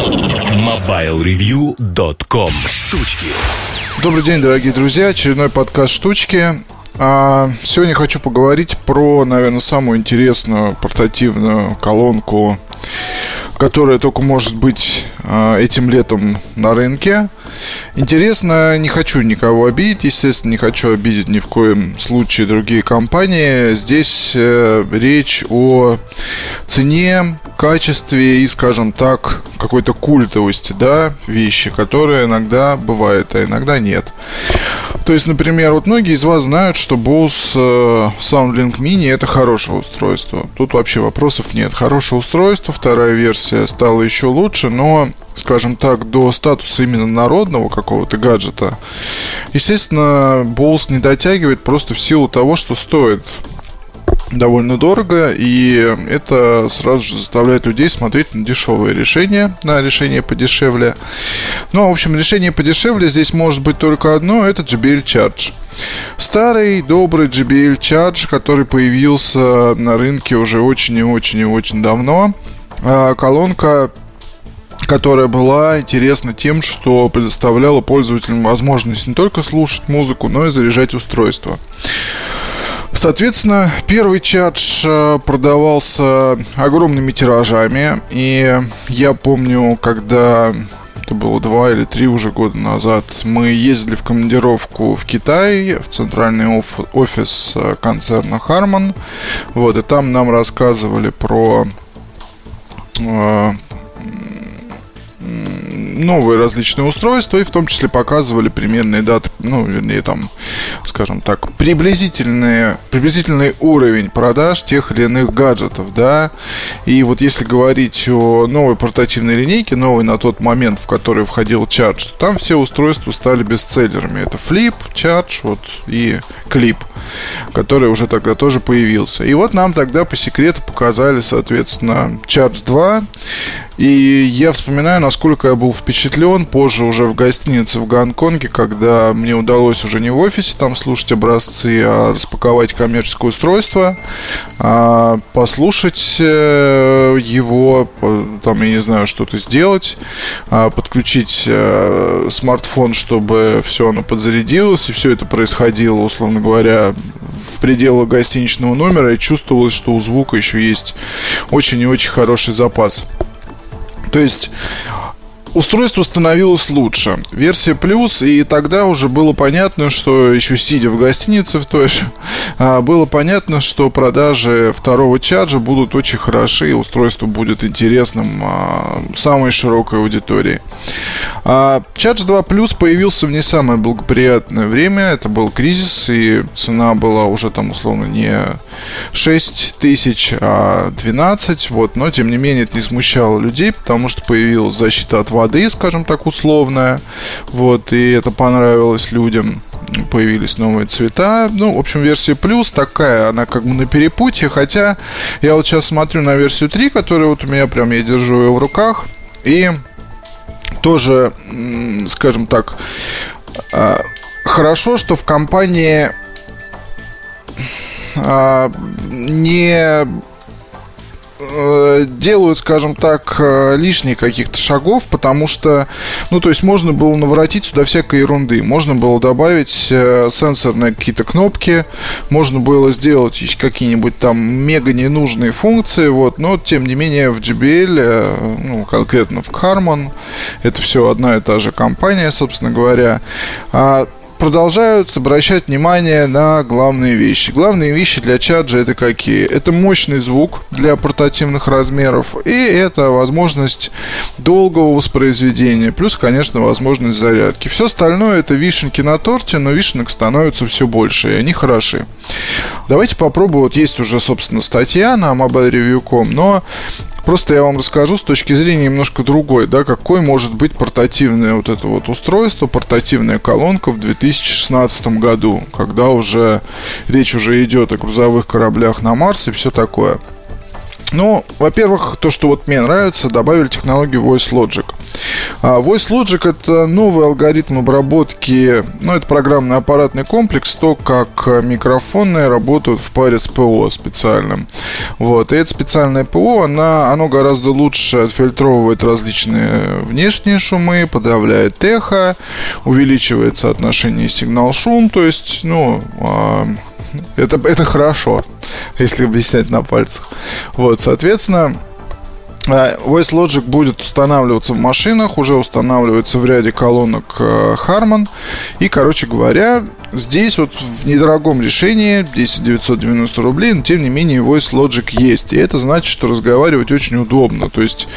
MobileReview.com Штучки Добрый день, дорогие друзья. Очередной подкаст «Штучки». А, сегодня хочу поговорить про, наверное, самую интересную портативную колонку, которая только может быть а, этим летом на рынке. Интересно, не хочу никого обидеть, естественно, не хочу обидеть ни в коем случае другие компании. Здесь э, речь о цене, качестве и, скажем так, какой-то культовости, да, вещи, которые иногда бывают, а иногда нет. То есть, например, вот многие из вас знают, что Bose э, SoundLink Mini это хорошее устройство. Тут вообще вопросов нет. Хорошее устройство, вторая версия стала еще лучше, но скажем так, до статуса именно народного какого-то гаджета, естественно, Bose не дотягивает просто в силу того, что стоит довольно дорого, и это сразу же заставляет людей смотреть на дешевые решения, на решения подешевле. Ну, в общем, решение подешевле здесь может быть только одно, это JBL Charge. Старый, добрый JBL Charge, который появился на рынке уже очень и очень и очень давно. А, колонка которая была интересна тем, что предоставляла пользователям возможность не только слушать музыку, но и заряжать устройство. Соответственно, первый чадж э, продавался огромными тиражами. И я помню, когда это было два или три уже года назад, мы ездили в командировку в Китай, в центральный оф- офис э, концерна Harman. Вот, и там нам рассказывали про э, новые различные устройства, и в том числе показывали примерные даты, ну, вернее, там, скажем так, приблизительные, приблизительный уровень продаж тех или иных гаджетов, да. И вот если говорить о новой портативной линейке, новой на тот момент, в который входил Charge, то там все устройства стали бестселлерами. Это Flip, Charge, вот, и Clip, который уже тогда тоже появился. И вот нам тогда по секрету показали, соответственно, Charge 2, и я вспоминаю, насколько я был впечатлен позже уже в гостинице в Гонконге, когда мне удалось уже не в офисе там слушать образцы, а распаковать коммерческое устройство, а послушать э, его, там, я не знаю, что-то сделать, а подключить э, смартфон, чтобы все оно подзарядилось, и все это происходило, условно говоря, в пределах гостиничного номера, и чувствовалось, что у звука еще есть очень и очень хороший запас. То есть устройство становилось лучше. Версия плюс, и тогда уже было понятно, что еще сидя в гостинице в той же, а, было понятно, что продажи второго чаджа будут очень хороши, и устройство будет интересным а, самой широкой аудитории. А Charge 2 Plus появился в не самое благоприятное время. Это был кризис, и цена была уже там условно не 6 тысяч, а 12. Вот. Но, тем не менее, это не смущало людей, потому что появилась защита от воды, скажем так, условная. Вот. И это понравилось людям появились новые цвета. Ну, в общем, версия плюс такая, она как бы на перепутье, хотя я вот сейчас смотрю на версию 3, которая вот у меня прям, я держу ее в руках, и тоже, скажем так, а, хорошо, что в компании а, не делают, скажем так, э, лишних каких-то шагов, потому что, ну, то есть можно было наворотить сюда всякой ерунды. Можно было добавить э, сенсорные какие-то кнопки, можно было сделать какие-нибудь там мега ненужные функции, вот, но, тем не менее, в JBL, ну, конкретно в Harman, это все одна и та же компания, собственно говоря, а продолжают обращать внимание на главные вещи. Главные вещи для чаджа это какие? Это мощный звук для портативных размеров и это возможность долгого воспроизведения, плюс, конечно, возможность зарядки. Все остальное это вишенки на торте, но вишенок становится все больше, и они хороши. Давайте попробуем. Вот есть уже, собственно, статья на mobilereview.com, но Просто я вам расскажу с точки зрения немножко другой, да, какой может быть портативное вот это вот устройство, портативная колонка в 2016 году, когда уже речь уже идет о грузовых кораблях на Марс и все такое. Ну, во-первых, то, что вот мне нравится, добавили технологию Voice Logic – А Voice Logic это новый алгоритм обработки, ну, это программный аппаратный комплекс, то, как микрофоны работают в паре с ПО специальным. Вот, и это специальное ПО, она, оно гораздо лучше отфильтровывает различные внешние шумы, подавляет эхо, увеличивает соотношение сигнал-шум, то есть, ну, а, это, это хорошо, если объяснять на пальцах. Вот, соответственно, Voice Logic будет устанавливаться в машинах, уже устанавливается в ряде колонок э, Harman. И, короче говоря, Здесь вот в недорогом решении 10 990 рублей, но тем не менее Voice Logic есть. И это значит, что разговаривать очень удобно. То есть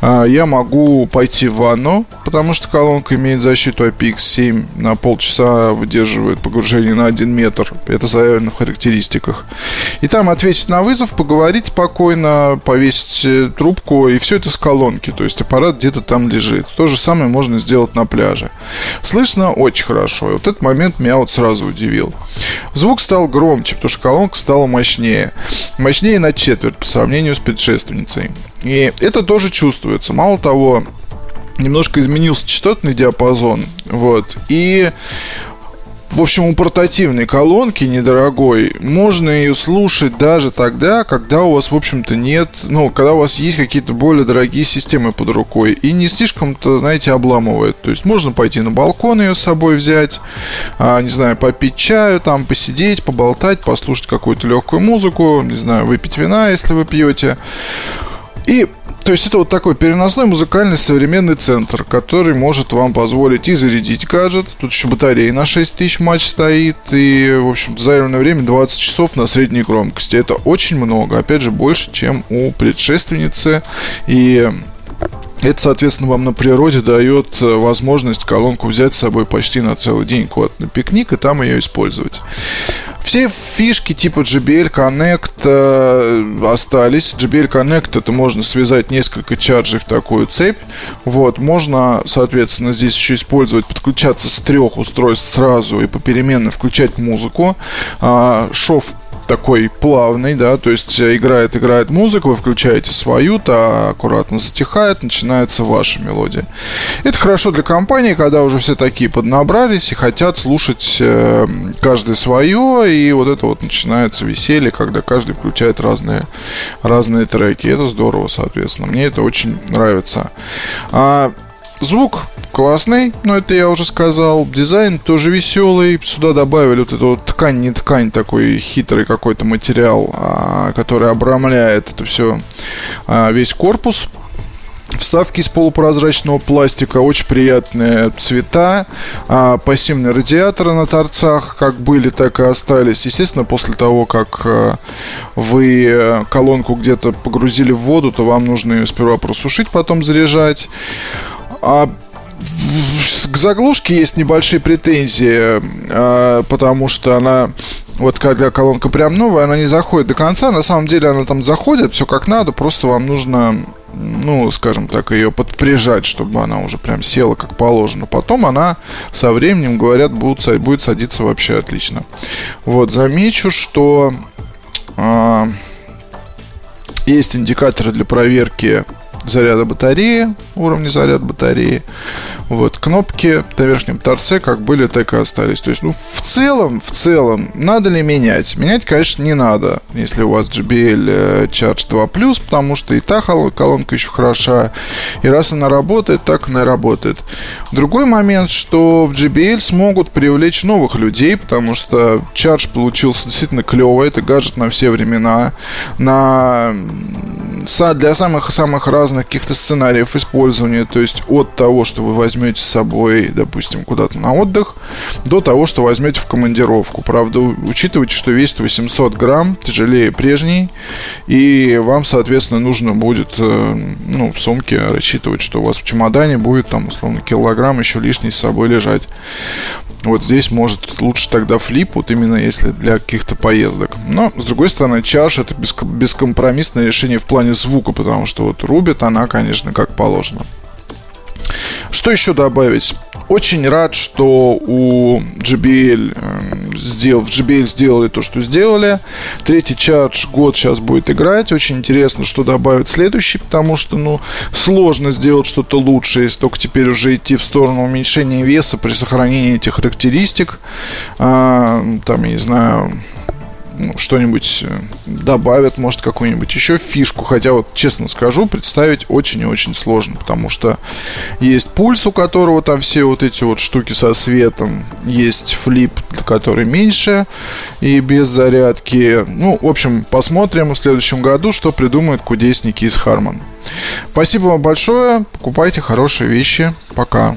э, я могу пойти в ванну, потому что колонка имеет защиту IPX7 на полчаса выдерживает погружение на 1 метр. Это заявлено в характеристиках. И там ответить на вызов, поговорить спокойно, повесить э, трубку, и все это с колонки. То есть аппарат где-то там лежит. То же самое можно сделать на пляже. Слышно очень хорошо. И вот этот момент меня вот сразу удивил. Звук стал громче, потому что колонка стала мощнее. Мощнее на четверть по сравнению с предшественницей. И это тоже чувствуется. Мало того, немножко изменился частотный диапазон. Вот. И в общем, у портативной колонки недорогой можно ее слушать даже тогда, когда у вас, в общем-то, нет, ну, когда у вас есть какие-то более дорогие системы под рукой и не слишком-то, знаете, обламывает. То есть можно пойти на балкон ее с собой взять, а, не знаю, попить чаю, там посидеть, поболтать, послушать какую-то легкую музыку, не знаю, выпить вина, если вы пьете. И то есть это вот такой переносной музыкальный современный центр, который может вам позволить и зарядить гаджет. Тут еще батарея на 6000 матч стоит. И, в общем, заявленное время 20 часов на средней громкости. Это очень много. Опять же, больше, чем у предшественницы. И это, соответственно, вам на природе дает э, возможность колонку взять с собой почти на целый день куда-то на пикник и там ее использовать. Все фишки типа JBL Connect э, остались. JBL Connect это можно связать несколько чарджей в такую цепь. Вот, можно, соответственно, здесь еще использовать, подключаться с трех устройств сразу и попеременно включать музыку. А, шов такой плавный, да, то есть э, играет, играет музыка, вы включаете свою, та аккуратно затихает, начинается ваша мелодия. Это хорошо для компании, когда уже все такие поднабрались и хотят слушать э, каждый свое, и вот это вот начинается веселье, когда каждый включает разные, разные треки. Это здорово, соответственно. Мне это очень нравится. А, Звук классный, но это я уже сказал. Дизайн тоже веселый. Сюда добавили вот эту вот ткань, не ткань, такой хитрый какой-то материал, а, который обрамляет это все, а, весь корпус. Вставки из полупрозрачного пластика, очень приятные цвета, а, пассивные радиаторы на торцах, как были, так и остались. Естественно, после того, как а, вы э, колонку где-то погрузили в воду, то вам нужно ее сперва просушить, потом заряжать. А к заглушке есть небольшие претензии, а, потому что она вот когда колонка прям новая, она не заходит до конца. На самом деле она там заходит, все как надо, просто вам нужно, ну, скажем так, ее подприжать, чтобы она уже прям села как положено. Потом она со временем, говорят, будет, будет садиться вообще отлично. Вот, замечу, что э, есть индикаторы для проверки заряда батареи, уровня заряда батареи. Вот, кнопки на верхнем торце как были, так и остались. То есть, ну, в целом, в целом, надо ли менять? Менять, конечно, не надо, если у вас JBL э, Charge 2 Plus, потому что и та колонка еще хороша. И раз она работает, так она и работает. Другой момент, что в JBL смогут привлечь новых людей, потому что Charge получился действительно клевый. Это гаджет на все времена. На для самых-самых разных каких-то сценариев использования, то есть от того, что вы возьмете с собой, допустим, куда-то на отдых, до того, что возьмете в командировку. Правда, учитывайте, что весит 800 грамм, тяжелее прежней, и вам, соответственно, нужно будет э, ну, в сумке рассчитывать, что у вас в чемодане будет там, условно, килограмм еще лишний с собой лежать. Вот здесь может лучше тогда флип, вот именно если для каких-то поездок. Но, с другой стороны, чаш это бескомпромиссное решение в плане звука, потому что вот рубит она, конечно, как положено. Что еще добавить? Очень рад, что у JBL, сделал, в JBL сделали то, что сделали. Третий чардж год сейчас будет играть. Очень интересно, что добавит следующий, потому что, ну, сложно сделать что-то лучше, если только теперь уже идти в сторону уменьшения веса при сохранении этих характеристик. А, там, я не знаю, что-нибудь э, добавят, может, какую-нибудь еще фишку. Хотя, вот, честно скажу, представить очень и очень сложно, потому что есть пульс, у которого там все вот эти вот штуки со светом, есть флип, который меньше и без зарядки. Ну, в общем, посмотрим в следующем году, что придумают кудесники из Harman. Спасибо вам большое. Покупайте хорошие вещи. Пока.